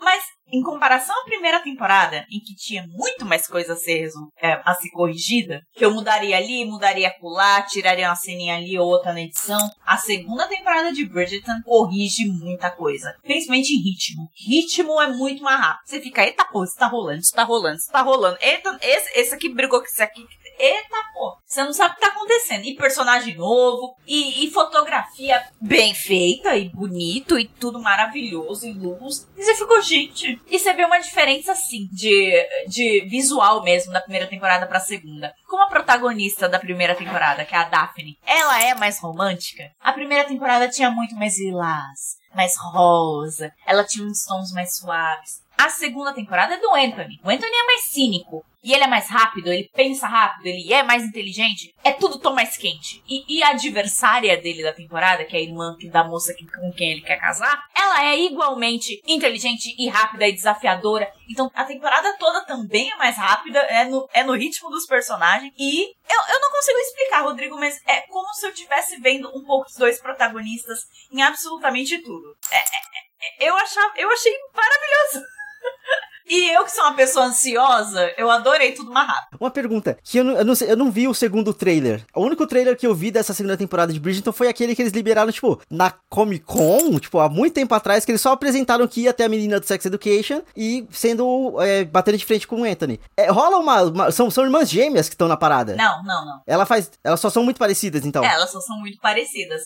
S2: Mas, em comparação à primeira temporada, em que tinha muito mais coisa a ser, é, a ser corrigida, que eu mudaria ali, mudaria acolá, tiraria uma ceninha ali ou outra na edição, a segunda temporada de Bridgerton corrige muita coisa. Principalmente ritmo. Ritmo é muito mais rápido. Você fica, eita pô, isso tá rolando, isso tá rolando, isso tá rolando. Eita, esse, esse aqui brigou com esse aqui. Eita pô, você não sabe o que tá acontecendo. E personagem novo, e, e fotografia bem feita, e bonito, e tudo maravilhoso, e luz. E você ficou, gente. E você vê uma diferença, assim, de, de visual mesmo, da primeira temporada pra segunda. Como a protagonista da primeira temporada, que é a Daphne, ela é mais romântica. A primeira temporada tinha muito mais lilás, mais rosa, ela tinha uns tons mais suaves. A segunda temporada é do Anthony. O Anthony é mais cínico. E ele é mais rápido, ele pensa rápido, ele é mais inteligente. É tudo tão mais quente. E, e a adversária dele da temporada, que é a irmã da moça que- com quem ele quer casar, ela é igualmente inteligente e rápida e desafiadora. Então a temporada toda também é mais rápida, é no, é no ritmo dos personagens. E eu, eu não consigo explicar, Rodrigo, mas é como se eu estivesse vendo um pouco os dois protagonistas em absolutamente tudo. É- é- é- eu, achava, eu achei maravilhoso. E eu que sou uma pessoa ansiosa, eu adorei tudo mais rápido.
S1: Uma pergunta, que eu não, eu, não eu não vi o segundo trailer. O único trailer que eu vi dessa segunda temporada de Bridgerton foi aquele que eles liberaram, tipo, na Comic Con, tipo, há muito tempo atrás, que eles só apresentaram que ia ter a menina do Sex Education e sendo, é, batendo de frente com o Anthony. É, rola uma, uma- são, são irmãs gêmeas que estão na parada.
S2: Não, não, não.
S1: Ela faz, elas só são muito parecidas, então.
S2: É, elas só são muito parecidas.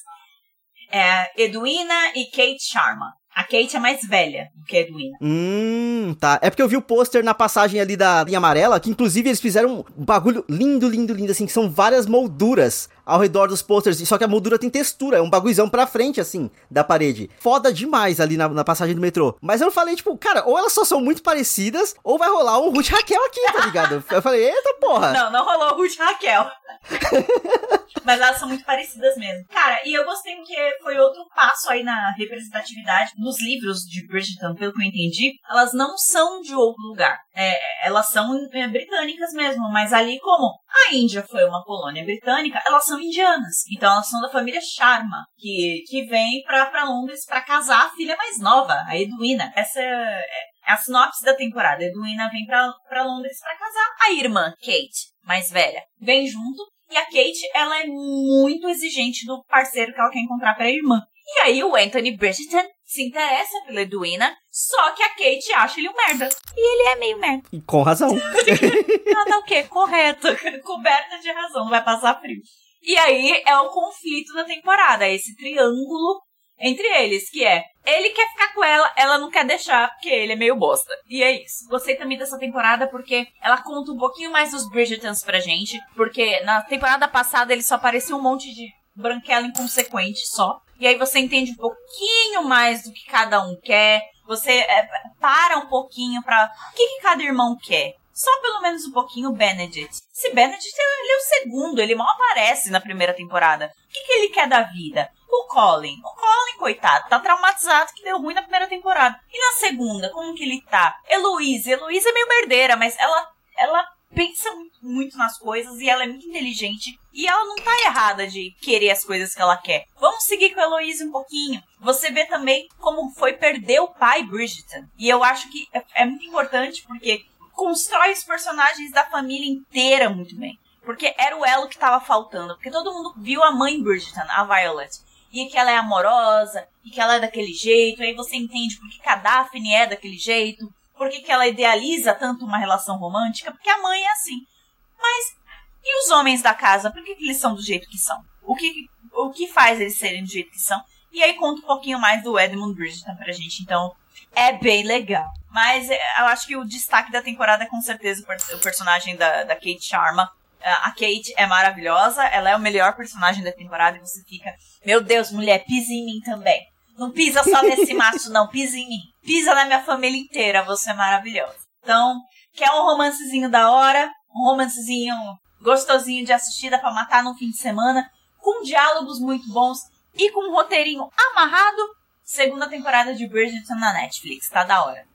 S2: É Edwina e Kate Sharma. A Kate é mais velha do que a Edwina.
S1: Hum, tá. É porque eu vi o pôster na passagem ali da linha amarela, que inclusive eles fizeram um bagulho lindo, lindo, lindo, assim, que são várias molduras ao redor dos posters, só que a moldura tem textura, é um bagulhozão pra frente, assim, da parede. Foda demais ali na, na passagem do metrô. Mas eu falei, tipo, cara, ou elas só são muito parecidas, ou vai rolar um Ruth Raquel aqui, tá ligado? Eu falei, eita porra.
S2: Não, não rolou Ruth Raquel. (laughs) Mas elas são muito parecidas mesmo. Cara, e eu gostei porque foi outro passo aí na representatividade. Nos livros de Bridgerton, pelo que eu entendi, elas não são de outro lugar. É, elas são é, britânicas mesmo, mas ali como a Índia foi uma colônia britânica, elas são indianas. Então elas são da família Sharma, que, que vem pra Londres pra casar a filha mais nova, a Edwina. Essa é, é a sinopse da temporada. A Edwina vem pra Londres pra casar. A irmã, Kate, mais velha, vem junto. E a Kate, ela é muito exigente do parceiro que ela quer encontrar pra irmã. E aí o Anthony Bridgerton se interessa pela Edwina, só que a Kate acha ele um merda. E ele é meio merda.
S1: E (laughs) com razão.
S2: Ela tá o quê? Correta. (laughs) Coberta de razão, não vai passar frio. E aí é o conflito da temporada, é esse triângulo entre eles, que é ele quer ficar com ela, ela não quer deixar, porque ele é meio bosta. E é isso. Gostei também dessa temporada porque ela conta um pouquinho mais dos Bridgertons pra gente, porque na temporada passada ele só aparecia um monte de branquela inconsequente só. E aí você entende um pouquinho mais do que cada um quer. Você é, para um pouquinho pra. O que, que cada irmão quer? Só pelo menos um pouquinho o Benedict. Esse Benedict, ele é o segundo, ele mal aparece na primeira temporada. O que, que ele quer da vida? O Colin. O Colin, coitado, tá traumatizado que deu ruim na primeira temporada. E na segunda, como que ele tá? Heloísa. Heloísa é meio merdeira, mas ela, ela pensa muito, nas coisas e ela é muito inteligente. E ela não tá errada de querer as coisas que ela quer. Vamos seguir com a Heloísa um pouquinho. Você vê também como foi perder o pai Bridgerton. E eu acho que é, é muito importante porque constrói os personagens da família inteira muito bem. Porque era o elo que tava faltando. Porque todo mundo viu a mãe Bridgerton, a Violet. e que ela é amorosa, e que ela é daquele jeito, aí você entende por que a Daphne é daquele jeito, por que, que ela idealiza tanto uma relação romântica, porque a mãe é assim. Mas e os homens da casa, por que, que eles são do jeito que são? O que, o que faz eles serem do jeito que são? E aí conta um pouquinho mais do Edmund Bridgerton pra gente, então é bem legal. Mas é, eu acho que o destaque da temporada é com certeza o personagem da, da Kate Sharma. A Kate é maravilhosa, ela é o melhor personagem da temporada e você fica, meu Deus, mulher, pisa em mim também. Não pisa só nesse macho, não, pisa em mim. Pisa na minha família inteira, você é maravilhosa. Então, quer um romancezinho da hora, um romancezinho gostosinho de assistir, dá pra matar no fim de semana, com diálogos muito bons e com um roteirinho amarrado. Segunda temporada de Bridgerton na Netflix, tá da hora.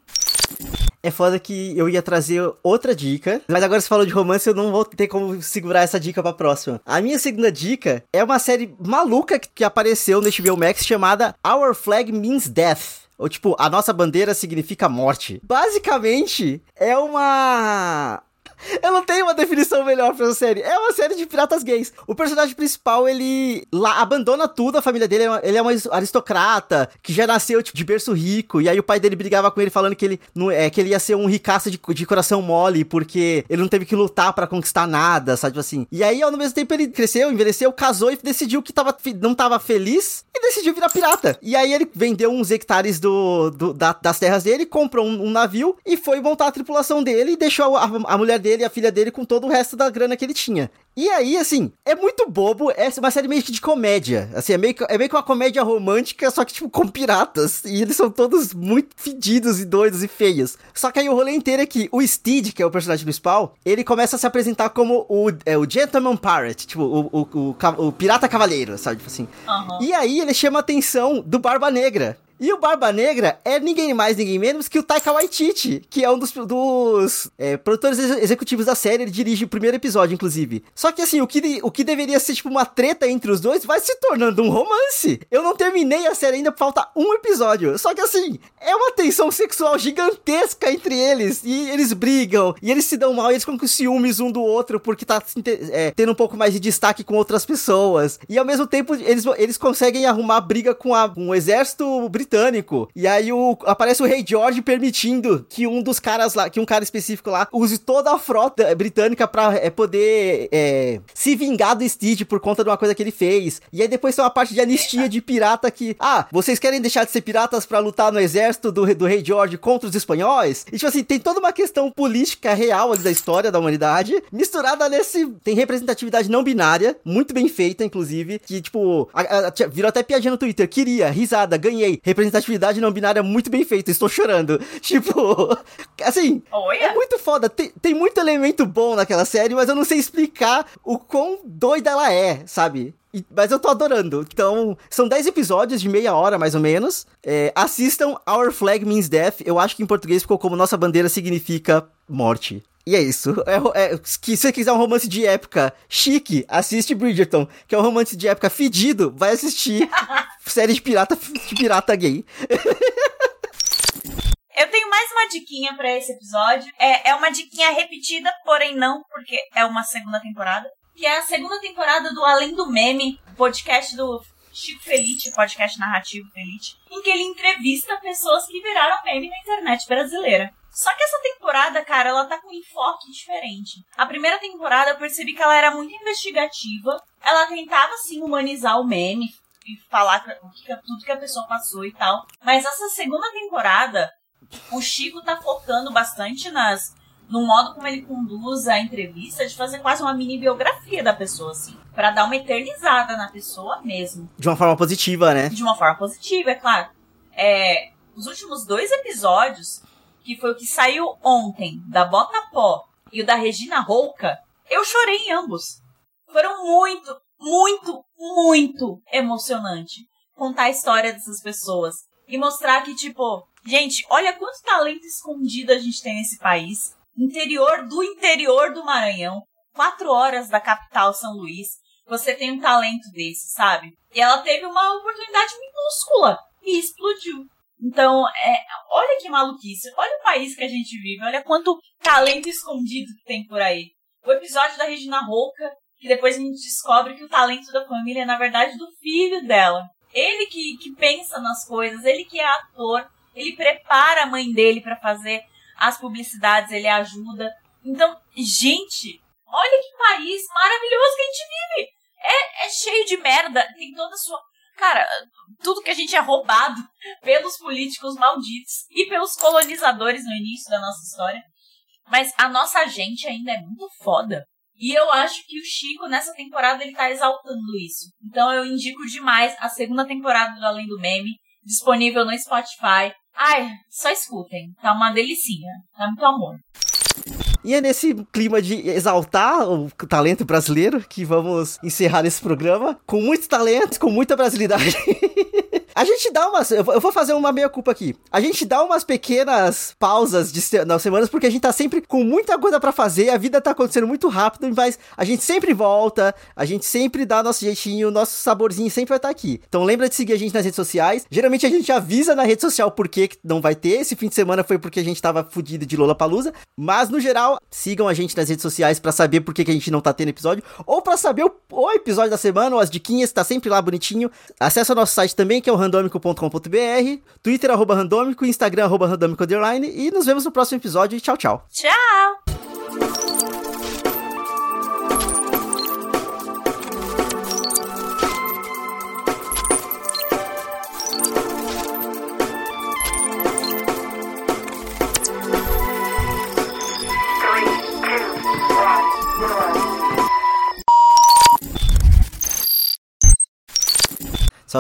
S1: É foda que eu ia trazer outra dica, mas agora você falou de romance, eu não vou ter como segurar essa dica pra próxima. A minha segunda dica é uma série maluca que apareceu no HBO Max chamada Our Flag Means Death. Ou tipo, a nossa bandeira significa morte. Basicamente, é uma eu não tenho uma definição melhor pra essa série. É uma série de piratas gays. O personagem principal, ele lá abandona tudo, a família dele, é ele é uma aristocrata, que já nasceu tipo, de berço rico, e aí o pai dele brigava com ele falando que ele, não, é, que ele ia ser um ricaço de, de coração mole, porque ele não teve que lutar para conquistar nada, sabe tipo assim. E aí, ao mesmo tempo, ele cresceu, envelheceu, casou e decidiu que tava, não tava feliz e decidiu virar pirata. E aí ele vendeu uns hectares do, do da, das terras dele, comprou um, um, navio e foi montar a tripulação dele e deixou a, a mulher dele dele e a filha dele com todo o resto da grana que ele tinha. E aí, assim, é muito bobo, é uma série meio que de comédia. Assim, é meio que, é meio que uma comédia romântica, só que, tipo, com piratas. E eles são todos muito fedidos e doidos e feios. Só que aí o rolê inteiro é que o Steed, que é o personagem principal, ele começa a se apresentar como o, é, o Gentleman Pirate, tipo, o, o, o, o pirata cavaleiro, sabe? Tipo assim. Uhum. E aí ele chama a atenção do Barba Negra, e o Barba Negra é ninguém mais, ninguém menos que o Taika Waititi, que é um dos, dos é, produtores executivos da série. Ele dirige o primeiro episódio, inclusive. Só que, assim, o que, o que deveria ser, tipo, uma treta entre os dois vai se tornando um romance. Eu não terminei a série ainda, falta um episódio. Só que, assim, é uma tensão sexual gigantesca entre eles. E eles brigam, e eles se dão mal, e eles ficam com ciúmes um do outro, porque tá é, tendo um pouco mais de destaque com outras pessoas. E, ao mesmo tempo, eles, eles conseguem arrumar briga com, a, o exército britânico britânico. E aí o, aparece o Rei George permitindo que um dos caras lá, que um cara específico lá, use toda a frota britânica pra é, poder é, se vingar do Stitch por conta de uma coisa que ele fez. E aí depois tem uma parte de anistia de pirata que, ah, vocês querem deixar de ser piratas para lutar no exército do, do Rei George contra os espanhóis? E tipo assim, tem toda uma questão política real ali da história da humanidade, misturada nesse. Tem representatividade não binária, muito bem feita, inclusive, que tipo, a, a, virou até piadinha no Twitter, queria, risada, ganhei, representatividade não binária muito bem feita, estou chorando. (laughs) Tipo, assim, é muito foda. Tem, tem muito elemento bom naquela série, mas eu não sei explicar o quão doida ela é, sabe? Mas eu tô adorando. Então, são 10 episódios de meia hora, mais ou menos. É, assistam Our Flag Means Death. Eu acho que em português ficou como Nossa Bandeira significa morte. E é isso. É, é, se você quiser um romance de época chique, assiste Bridgerton. Que é um romance de época fedido, vai assistir (laughs) série de pirata, de pirata gay. (laughs)
S2: Eu tenho mais uma diquinha para esse episódio. É, é uma diquinha repetida, porém não, porque é uma segunda temporada. Que é a segunda temporada do Além do Meme, podcast do Chico Felite, podcast narrativo Felite, em que ele entrevista pessoas que viraram meme na internet brasileira. Só que essa temporada, cara, ela tá com um enfoque diferente. A primeira temporada eu percebi que ela era muito investigativa. Ela tentava, assim, humanizar o meme e falar o que, tudo que a pessoa passou e tal. Mas essa segunda temporada, o Chico tá focando bastante nas no modo como ele conduz a entrevista, de fazer quase uma mini biografia da pessoa, assim. para dar uma eternizada na pessoa mesmo.
S1: De uma forma positiva, né?
S2: De uma forma positiva, é claro. É, os últimos dois episódios, que foi o que saiu ontem, da Bota Pó e o da Regina Rouca, eu chorei em ambos. Foram muito, muito, muito emocionante contar a história dessas pessoas e mostrar que, tipo, gente, olha quanto talento escondido a gente tem nesse país. Interior do interior do Maranhão, quatro horas da capital São Luís, você tem um talento desse, sabe? E ela teve uma oportunidade minúscula e explodiu. Então, é, olha que maluquice, olha o país que a gente vive, olha quanto talento escondido que tem por aí. O episódio da Regina Rouca, que depois a gente descobre que o talento da família é, na verdade, do filho dela. Ele que, que pensa nas coisas, ele que é ator, ele prepara a mãe dele para fazer as publicidades, ele ajuda. Então, gente, olha que país maravilhoso que a gente vive. É, é cheio de merda, tem toda a sua. Cara, tudo que a gente é roubado pelos políticos malditos e pelos colonizadores no início da nossa história. Mas a nossa gente ainda é muito foda. E eu acho que o Chico, nessa temporada, ele tá exaltando isso. Então eu indico demais a segunda temporada do Além do Meme, disponível no Spotify. Ai, só escutem. Tá uma delicinha. Tá muito amor.
S1: E é nesse clima de exaltar o talento brasileiro que vamos encerrar esse programa com muito talento, com muita brasilidade. (laughs) A gente dá umas. Eu vou fazer uma meia-culpa aqui. A gente dá umas pequenas pausas de se, nas semanas porque a gente tá sempre com muita coisa para fazer, a vida tá acontecendo muito rápido, mas a gente sempre volta, a gente sempre dá nosso jeitinho, nosso saborzinho sempre vai estar tá aqui. Então lembra de seguir a gente nas redes sociais. Geralmente a gente avisa na rede social por que não vai ter. Esse fim de semana foi porque a gente tava fudido de Lola Palusa. Mas no geral, sigam a gente nas redes sociais para saber por que, que a gente não tá tendo episódio. Ou para saber o, o, episódio da semana, ou as diquinhas, tá sempre lá bonitinho. Acesse o nosso site também, que é o randômico.com.br, Twitter arroba randômico, Instagram arroba randômico underline e nos vemos no próximo episódio. Tchau, tchau.
S2: Tchau!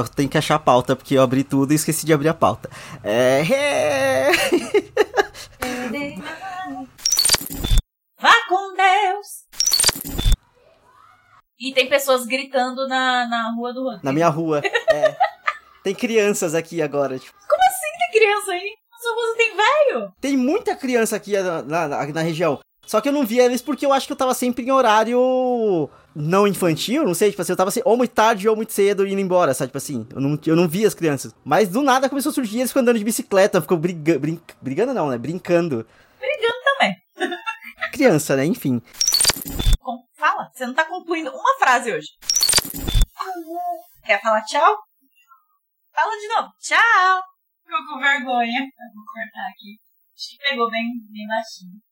S1: Só tem que achar a pauta, porque eu abri tudo e esqueci de abrir a pauta. É.
S2: Vá com Deus! E tem pessoas gritando na, na rua do.
S1: Na minha rua, é. tem crianças aqui agora, tipo.
S2: Como assim tem criança aí? Sua rua tem velho?
S1: Tem muita criança aqui na, na, na região. Só que eu não via eles porque eu acho que eu tava sempre em horário não infantil, não sei, tipo assim, eu tava assim, ou muito tarde ou muito cedo indo embora, sabe? Tipo assim, eu não, eu não via as crianças. Mas do nada começou a surgir eles ficando andando de bicicleta, ficou briga, brin, brigando não, né? Brincando.
S2: Brigando também. (laughs)
S1: Criança, né? Enfim.
S2: Fala, você não tá concluindo uma frase hoje. Quer falar tchau? Fala de novo. Tchau! Ficou com vergonha. Eu vou cortar aqui. Acho que pegou bem, bem baixinho.